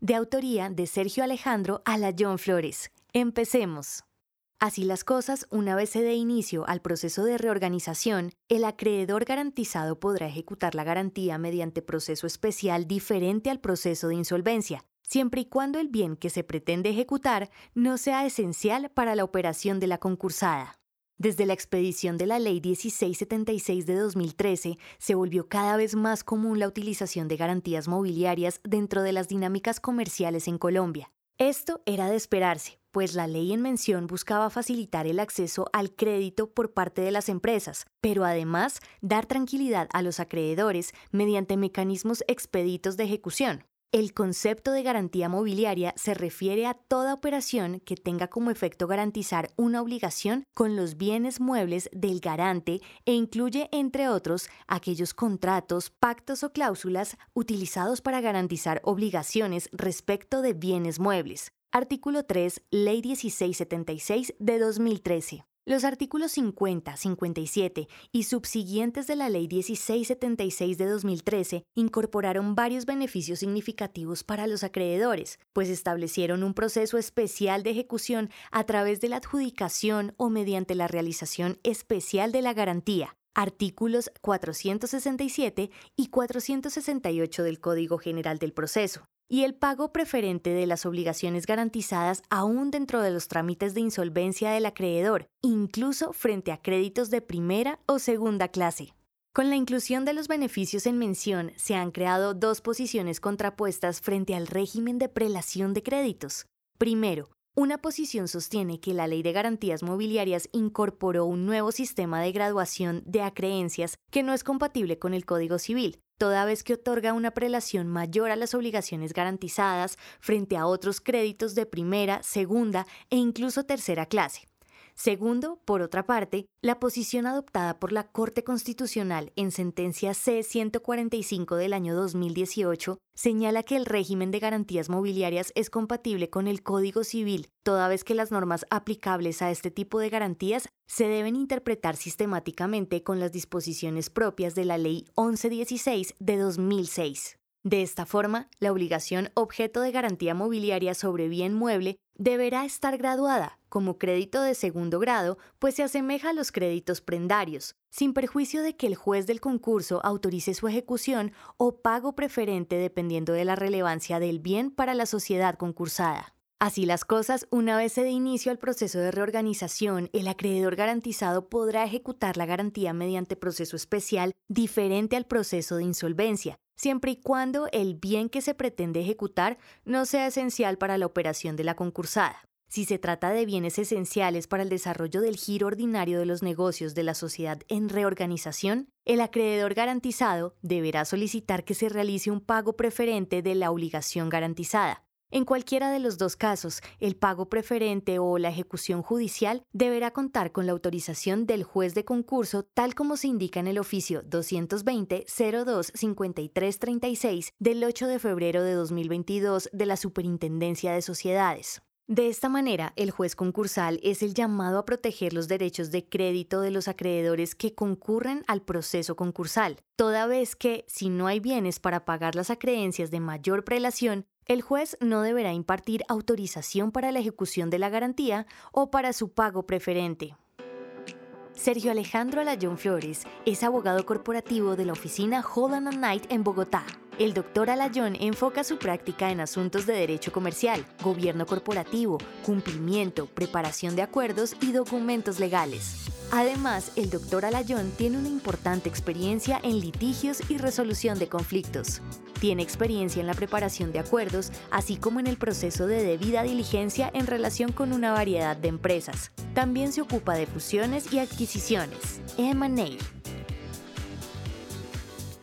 de autoría de Sergio Alejandro Alayón Flores. Empecemos. Así las cosas, una vez se dé inicio al proceso de reorganización, el acreedor garantizado podrá ejecutar la garantía mediante proceso especial diferente al proceso de insolvencia, siempre y cuando el bien que se pretende ejecutar no sea esencial para la operación de la concursada. Desde la expedición de la Ley 1676 de 2013, se volvió cada vez más común la utilización de garantías mobiliarias dentro de las dinámicas comerciales en Colombia. Esto era de esperarse, pues la ley en mención buscaba facilitar el acceso al crédito por parte de las empresas, pero además dar tranquilidad a los acreedores mediante mecanismos expeditos de ejecución. El concepto de garantía mobiliaria se refiere a toda operación que tenga como efecto garantizar una obligación con los bienes muebles del garante e incluye, entre otros, aquellos contratos, pactos o cláusulas utilizados para garantizar obligaciones respecto de bienes muebles. Artículo 3, Ley 1676 de 2013. Los artículos 50, 57 y subsiguientes de la Ley 1676 de 2013 incorporaron varios beneficios significativos para los acreedores, pues establecieron un proceso especial de ejecución a través de la adjudicación o mediante la realización especial de la garantía, artículos 467 y 468 del Código General del Proceso y el pago preferente de las obligaciones garantizadas aún dentro de los trámites de insolvencia del acreedor, incluso frente a créditos de primera o segunda clase. Con la inclusión de los beneficios en mención, se han creado dos posiciones contrapuestas frente al régimen de prelación de créditos. Primero, una posición sostiene que la Ley de Garantías Mobiliarias incorporó un nuevo sistema de graduación de acreencias que no es compatible con el Código Civil, toda vez que otorga una prelación mayor a las obligaciones garantizadas frente a otros créditos de primera, segunda e incluso tercera clase. Segundo, por otra parte, la posición adoptada por la Corte Constitucional en sentencia C-145 del año 2018 señala que el régimen de garantías mobiliarias es compatible con el Código Civil, toda vez que las normas aplicables a este tipo de garantías se deben interpretar sistemáticamente con las disposiciones propias de la Ley 1116 de 2006. De esta forma, la obligación objeto de garantía mobiliaria sobre bien mueble deberá estar graduada como crédito de segundo grado, pues se asemeja a los créditos prendarios, sin perjuicio de que el juez del concurso autorice su ejecución o pago preferente dependiendo de la relevancia del bien para la sociedad concursada. Así las cosas, una vez se dé inicio al proceso de reorganización, el acreedor garantizado podrá ejecutar la garantía mediante proceso especial diferente al proceso de insolvencia, siempre y cuando el bien que se pretende ejecutar no sea esencial para la operación de la concursada. Si se trata de bienes esenciales para el desarrollo del giro ordinario de los negocios de la sociedad en reorganización, el acreedor garantizado deberá solicitar que se realice un pago preferente de la obligación garantizada. En cualquiera de los dos casos, el pago preferente o la ejecución judicial deberá contar con la autorización del juez de concurso tal como se indica en el oficio 220-02-5336 del 8 de febrero de 2022 de la Superintendencia de Sociedades. De esta manera, el juez concursal es el llamado a proteger los derechos de crédito de los acreedores que concurren al proceso concursal, toda vez que, si no hay bienes para pagar las acreencias de mayor prelación, el juez no deberá impartir autorización para la ejecución de la garantía o para su pago preferente. Sergio Alejandro Alayón Flores es abogado corporativo de la oficina Holland Knight en Bogotá. El doctor Alayón enfoca su práctica en asuntos de derecho comercial, gobierno corporativo, cumplimiento, preparación de acuerdos y documentos legales. Además, el doctor Alayón tiene una importante experiencia en litigios y resolución de conflictos. Tiene experiencia en la preparación de acuerdos, así como en el proceso de debida diligencia en relación con una variedad de empresas. También se ocupa de fusiones y adquisiciones, M&A.